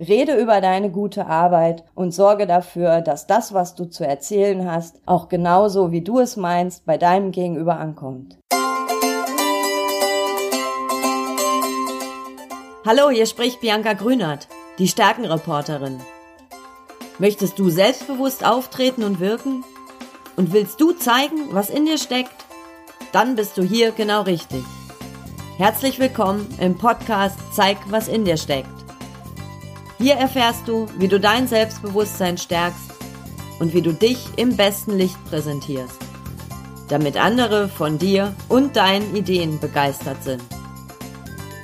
Rede über deine gute Arbeit und sorge dafür, dass das, was du zu erzählen hast, auch genauso wie du es meinst, bei deinem Gegenüber ankommt. Hallo, hier spricht Bianca Grünert, die Stärkenreporterin. Möchtest du selbstbewusst auftreten und wirken? Und willst du zeigen, was in dir steckt? Dann bist du hier genau richtig. Herzlich willkommen im Podcast Zeig, was in dir steckt. Hier erfährst du, wie du dein Selbstbewusstsein stärkst und wie du dich im besten Licht präsentierst, damit andere von dir und deinen Ideen begeistert sind.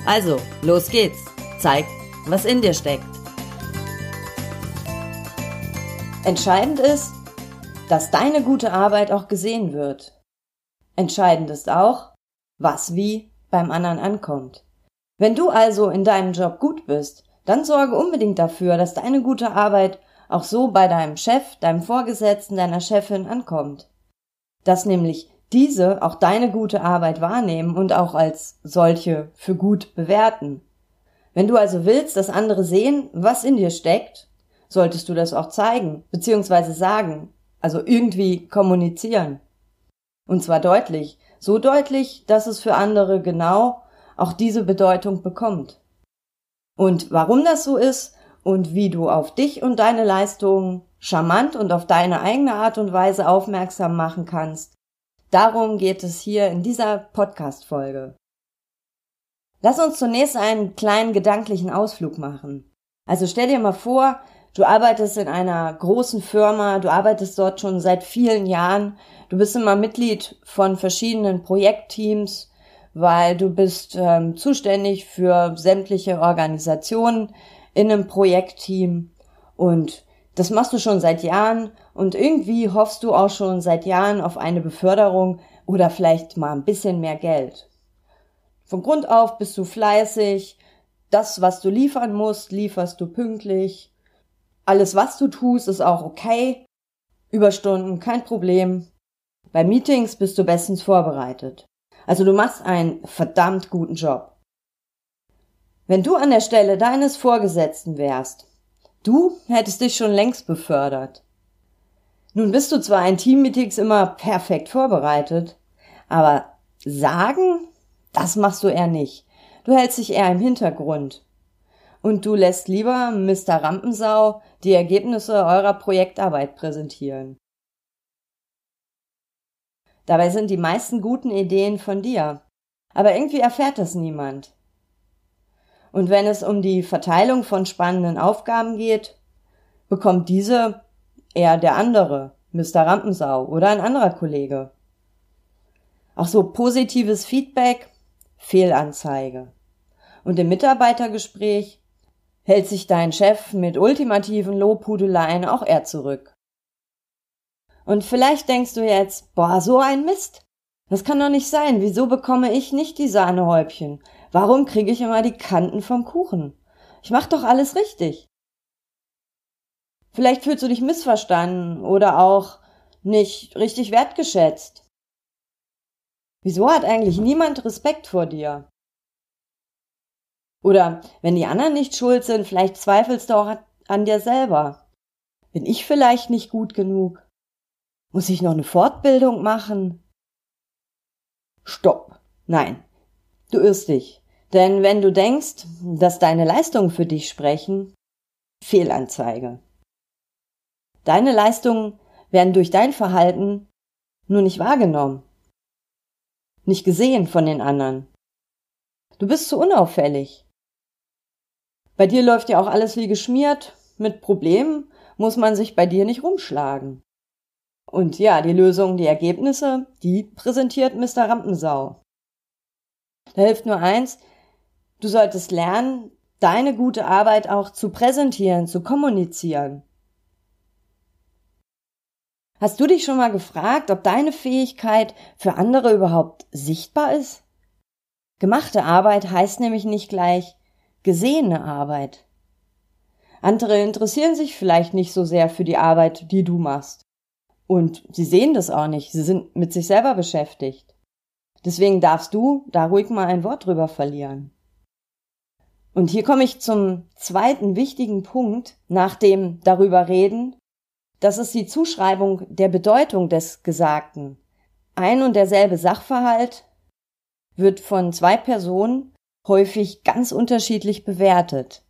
Also, los geht's. Zeig, was in dir steckt. Entscheidend ist, dass deine gute Arbeit auch gesehen wird. Entscheidend ist auch, was wie beim anderen ankommt. Wenn du also in deinem Job gut bist, dann sorge unbedingt dafür, dass deine gute Arbeit auch so bei deinem Chef, deinem Vorgesetzten, deiner Chefin ankommt. Dass nämlich diese auch deine gute Arbeit wahrnehmen und auch als solche für gut bewerten. Wenn du also willst, dass andere sehen, was in dir steckt, solltest du das auch zeigen, beziehungsweise sagen, also irgendwie kommunizieren. Und zwar deutlich, so deutlich, dass es für andere genau auch diese Bedeutung bekommt. Und warum das so ist und wie du auf dich und deine Leistungen charmant und auf deine eigene Art und Weise aufmerksam machen kannst, darum geht es hier in dieser Podcast-Folge. Lass uns zunächst einen kleinen gedanklichen Ausflug machen. Also stell dir mal vor, du arbeitest in einer großen Firma, du arbeitest dort schon seit vielen Jahren, du bist immer Mitglied von verschiedenen Projektteams, weil du bist ähm, zuständig für sämtliche Organisationen in einem Projektteam und das machst du schon seit Jahren und irgendwie hoffst du auch schon seit Jahren auf eine Beförderung oder vielleicht mal ein bisschen mehr Geld. Von Grund auf bist du fleißig, das, was du liefern musst, lieferst du pünktlich. Alles, was du tust, ist auch okay. Überstunden, kein Problem. Bei Meetings bist du bestens vorbereitet. Also du machst einen verdammt guten Job. Wenn du an der Stelle deines Vorgesetzten wärst, du hättest dich schon längst befördert. Nun bist du zwar in Teammeetings immer perfekt vorbereitet, aber sagen, das machst du eher nicht. Du hältst dich eher im Hintergrund. Und du lässt lieber Mr. Rampensau die Ergebnisse eurer Projektarbeit präsentieren. Dabei sind die meisten guten Ideen von dir. Aber irgendwie erfährt das niemand. Und wenn es um die Verteilung von spannenden Aufgaben geht, bekommt diese eher der andere, Mr. Rampensau oder ein anderer Kollege. Auch so positives Feedback, Fehlanzeige. Und im Mitarbeitergespräch hält sich dein Chef mit ultimativen Lobhudeleien auch eher zurück. Und vielleicht denkst du jetzt, boah, so ein Mist. Das kann doch nicht sein. Wieso bekomme ich nicht die Sahnehäubchen? Warum kriege ich immer die Kanten vom Kuchen? Ich mach doch alles richtig. Vielleicht fühlst du dich missverstanden oder auch nicht richtig wertgeschätzt. Wieso hat eigentlich niemand Respekt vor dir? Oder wenn die anderen nicht schuld sind, vielleicht zweifelst du auch an dir selber. Bin ich vielleicht nicht gut genug? Muss ich noch eine Fortbildung machen? Stopp. Nein. Du irrst dich. Denn wenn du denkst, dass deine Leistungen für dich sprechen, Fehlanzeige. Deine Leistungen werden durch dein Verhalten nur nicht wahrgenommen, nicht gesehen von den anderen. Du bist zu unauffällig. Bei dir läuft ja auch alles wie geschmiert, mit Problemen muss man sich bei dir nicht rumschlagen. Und ja, die Lösung, die Ergebnisse, die präsentiert Mr. Rampensau. Da hilft nur eins, du solltest lernen, deine gute Arbeit auch zu präsentieren, zu kommunizieren. Hast du dich schon mal gefragt, ob deine Fähigkeit für andere überhaupt sichtbar ist? Gemachte Arbeit heißt nämlich nicht gleich gesehene Arbeit. Andere interessieren sich vielleicht nicht so sehr für die Arbeit, die du machst. Und sie sehen das auch nicht. Sie sind mit sich selber beschäftigt. Deswegen darfst du da ruhig mal ein Wort drüber verlieren. Und hier komme ich zum zweiten wichtigen Punkt nach dem darüber reden. Das ist die Zuschreibung der Bedeutung des Gesagten. Ein und derselbe Sachverhalt wird von zwei Personen häufig ganz unterschiedlich bewertet.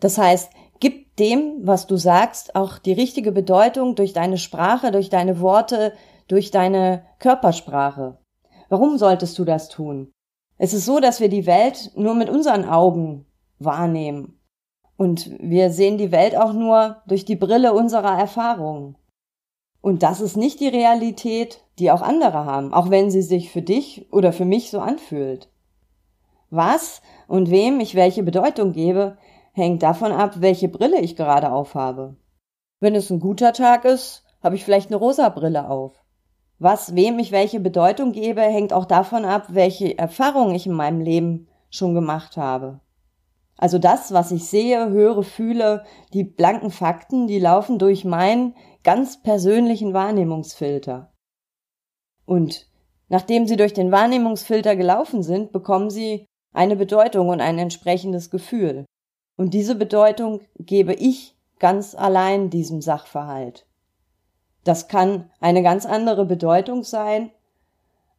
Das heißt, gib dem, was du sagst, auch die richtige Bedeutung durch deine Sprache, durch deine Worte, durch deine Körpersprache. Warum solltest du das tun? Es ist so, dass wir die Welt nur mit unseren Augen wahrnehmen. Und wir sehen die Welt auch nur durch die Brille unserer Erfahrungen. Und das ist nicht die Realität, die auch andere haben, auch wenn sie sich für dich oder für mich so anfühlt. Was und wem ich welche Bedeutung gebe, hängt davon ab, welche Brille ich gerade aufhabe. Wenn es ein guter Tag ist, habe ich vielleicht eine rosa Brille auf. Was wem ich welche Bedeutung gebe, hängt auch davon ab, welche Erfahrungen ich in meinem Leben schon gemacht habe. Also das, was ich sehe, höre, fühle, die blanken Fakten, die laufen durch meinen ganz persönlichen Wahrnehmungsfilter. Und nachdem sie durch den Wahrnehmungsfilter gelaufen sind, bekommen sie eine Bedeutung und ein entsprechendes Gefühl. Und diese Bedeutung gebe ich ganz allein diesem Sachverhalt. Das kann eine ganz andere Bedeutung sein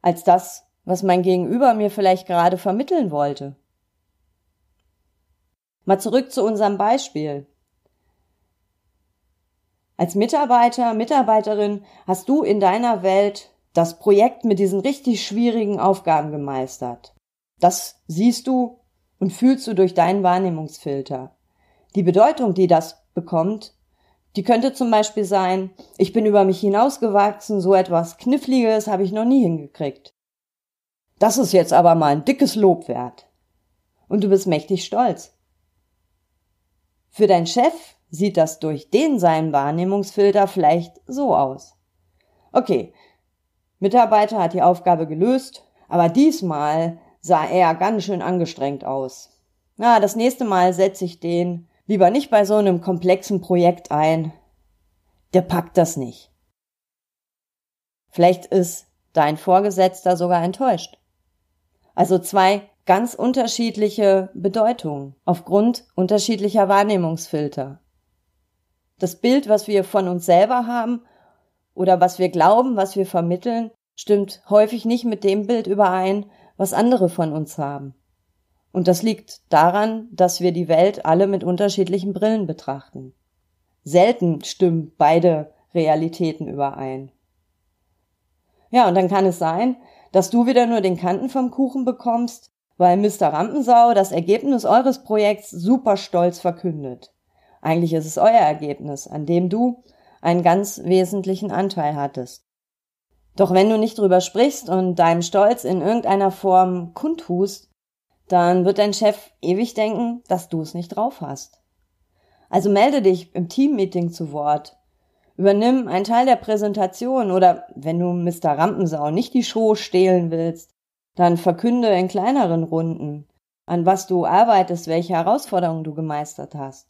als das, was mein Gegenüber mir vielleicht gerade vermitteln wollte. Mal zurück zu unserem Beispiel. Als Mitarbeiter, Mitarbeiterin hast du in deiner Welt das Projekt mit diesen richtig schwierigen Aufgaben gemeistert. Das siehst du und fühlst du durch deinen Wahrnehmungsfilter. Die Bedeutung, die das bekommt, die könnte zum Beispiel sein, ich bin über mich hinausgewachsen, so etwas Kniffliges habe ich noch nie hingekriegt. Das ist jetzt aber mal ein dickes Lob wert. Und du bist mächtig stolz. Für deinen Chef sieht das durch den seinen Wahrnehmungsfilter vielleicht so aus. Okay, Mitarbeiter hat die Aufgabe gelöst, aber diesmal sah er ganz schön angestrengt aus. Na, das nächste Mal setze ich den lieber nicht bei so einem komplexen Projekt ein. Der packt das nicht. Vielleicht ist dein Vorgesetzter sogar enttäuscht. Also zwei ganz unterschiedliche Bedeutungen aufgrund unterschiedlicher Wahrnehmungsfilter. Das Bild, was wir von uns selber haben oder was wir glauben, was wir vermitteln, stimmt häufig nicht mit dem Bild überein, was andere von uns haben. Und das liegt daran, dass wir die Welt alle mit unterschiedlichen Brillen betrachten. Selten stimmen beide Realitäten überein. Ja, und dann kann es sein, dass du wieder nur den Kanten vom Kuchen bekommst, weil Mr. Rampensau das Ergebnis eures Projekts super stolz verkündet. Eigentlich ist es euer Ergebnis, an dem du einen ganz wesentlichen Anteil hattest. Doch wenn du nicht drüber sprichst und deinem Stolz in irgendeiner Form kundtust, dann wird dein Chef ewig denken, dass du es nicht drauf hast. Also melde dich im Teammeeting zu Wort. Übernimm einen Teil der Präsentation oder wenn du Mr. Rampensau nicht die Show stehlen willst, dann verkünde in kleineren Runden, an was du arbeitest, welche Herausforderungen du gemeistert hast.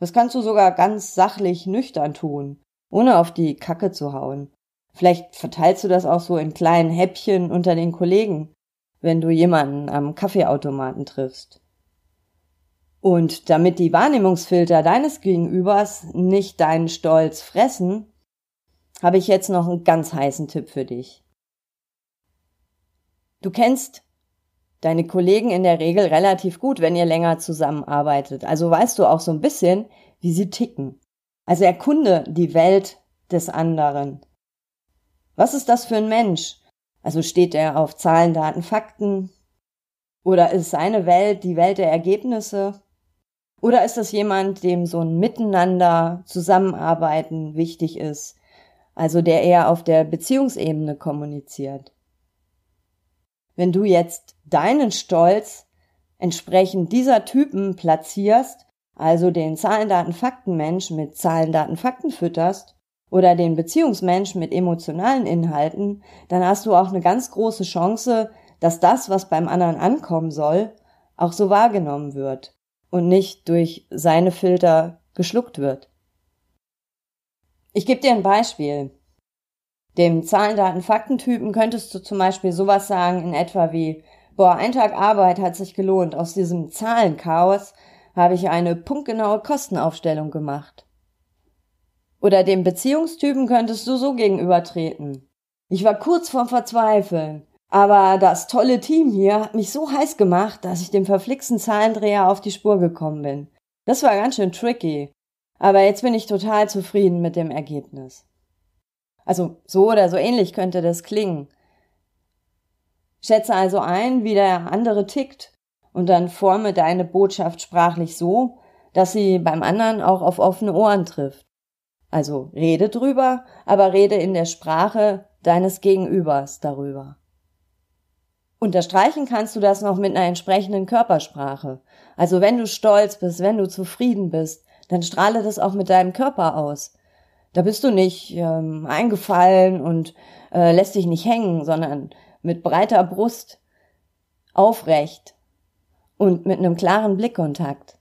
Das kannst du sogar ganz sachlich nüchtern tun, ohne auf die Kacke zu hauen. Vielleicht verteilst du das auch so in kleinen Häppchen unter den Kollegen, wenn du jemanden am Kaffeeautomaten triffst. Und damit die Wahrnehmungsfilter deines Gegenübers nicht deinen Stolz fressen, habe ich jetzt noch einen ganz heißen Tipp für dich. Du kennst deine Kollegen in der Regel relativ gut, wenn ihr länger zusammenarbeitet. Also weißt du auch so ein bisschen, wie sie ticken. Also erkunde die Welt des anderen. Was ist das für ein Mensch? Also steht er auf Zahlen, Daten, Fakten? Oder ist seine Welt die Welt der Ergebnisse? Oder ist das jemand, dem so ein Miteinander, Zusammenarbeiten wichtig ist? Also der eher auf der Beziehungsebene kommuniziert? Wenn du jetzt deinen Stolz entsprechend dieser Typen platzierst, also den Zahlen, Daten, Fakten Mensch mit Zahlen, Daten, Fakten fütterst, oder den Beziehungsmensch mit emotionalen Inhalten, dann hast du auch eine ganz große Chance, dass das, was beim anderen ankommen soll, auch so wahrgenommen wird und nicht durch seine Filter geschluckt wird. Ich gebe dir ein Beispiel. Dem Zahlen, Daten, Faktentypen könntest du zum Beispiel sowas sagen in etwa wie, Boah, ein Tag Arbeit hat sich gelohnt. Aus diesem Zahlenchaos habe ich eine punktgenaue Kostenaufstellung gemacht. Oder dem Beziehungstypen könntest du so gegenübertreten. Ich war kurz vorm Verzweifeln. Aber das tolle Team hier hat mich so heiß gemacht, dass ich dem verflixten Zahlendreher auf die Spur gekommen bin. Das war ganz schön tricky. Aber jetzt bin ich total zufrieden mit dem Ergebnis. Also so oder so ähnlich könnte das klingen. Schätze also ein, wie der andere tickt und dann forme deine Botschaft sprachlich so, dass sie beim anderen auch auf offene Ohren trifft. Also rede drüber, aber rede in der Sprache deines Gegenübers darüber. Unterstreichen kannst du das noch mit einer entsprechenden Körpersprache. Also wenn du stolz bist, wenn du zufrieden bist, dann strahle das auch mit deinem Körper aus. Da bist du nicht ähm, eingefallen und äh, lässt dich nicht hängen, sondern mit breiter Brust, aufrecht und mit einem klaren Blickkontakt.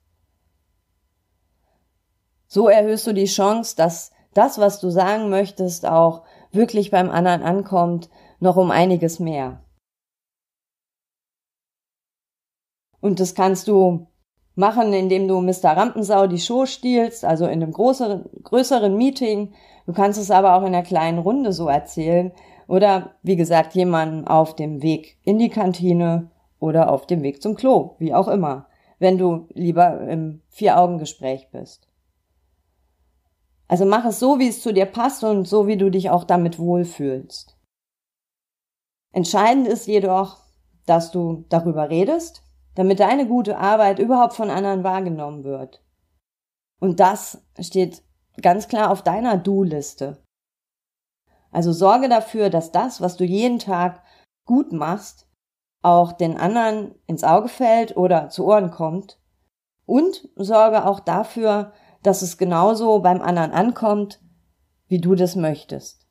So erhöhst du die Chance, dass das, was du sagen möchtest, auch wirklich beim anderen ankommt, noch um einiges mehr. Und das kannst du machen, indem du Mr. Rampensau die Show stiehlst, also in einem größeren, größeren Meeting. Du kannst es aber auch in einer kleinen Runde so erzählen. Oder, wie gesagt, jemanden auf dem Weg in die Kantine oder auf dem Weg zum Klo, wie auch immer, wenn du lieber im Vier-Augen-Gespräch bist. Also mach es so, wie es zu dir passt und so, wie du dich auch damit wohlfühlst. Entscheidend ist jedoch, dass du darüber redest, damit deine gute Arbeit überhaupt von anderen wahrgenommen wird. Und das steht ganz klar auf deiner Do-Liste. Also sorge dafür, dass das, was du jeden Tag gut machst, auch den anderen ins Auge fällt oder zu Ohren kommt. Und sorge auch dafür, dass es genauso beim anderen ankommt, wie du das möchtest.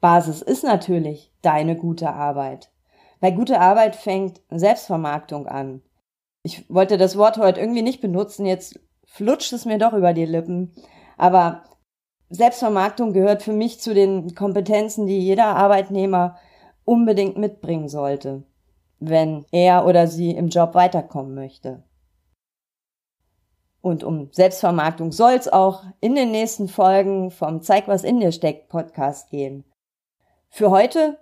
Basis ist natürlich deine gute Arbeit. Weil gute Arbeit fängt Selbstvermarktung an. Ich wollte das Wort heute irgendwie nicht benutzen, jetzt flutscht es mir doch über die Lippen. Aber Selbstvermarktung gehört für mich zu den Kompetenzen, die jeder Arbeitnehmer unbedingt mitbringen sollte, wenn er oder sie im Job weiterkommen möchte. Und um Selbstvermarktung soll es auch in den nächsten Folgen vom Zeig, was in dir steckt Podcast gehen. Für heute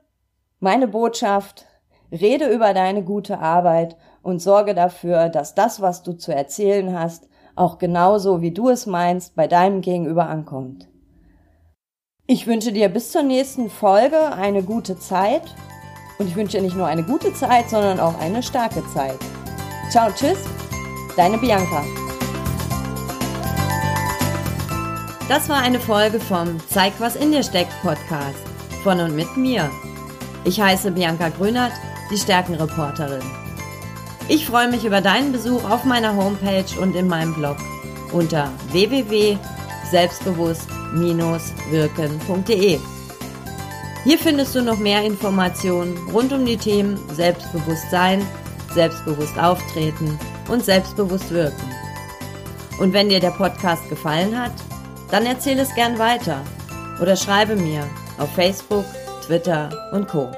meine Botschaft, Rede über deine gute Arbeit und sorge dafür, dass das, was du zu erzählen hast, auch genauso wie du es meinst, bei deinem Gegenüber ankommt. Ich wünsche dir bis zur nächsten Folge eine gute Zeit und ich wünsche dir nicht nur eine gute Zeit, sondern auch eine starke Zeit. Ciao, tschüss, deine Bianca. Das war eine Folge vom Zeig, was in dir steckt Podcast von und mit mir. Ich heiße Bianca Grünert die Stärkenreporterin. Ich freue mich über deinen Besuch auf meiner Homepage und in meinem Blog unter www.selbstbewusst-wirken.de. Hier findest du noch mehr Informationen rund um die Themen Selbstbewusstsein, selbstbewusst auftreten und selbstbewusst wirken. Und wenn dir der Podcast gefallen hat, dann erzähle es gern weiter oder schreibe mir auf Facebook, Twitter und Co.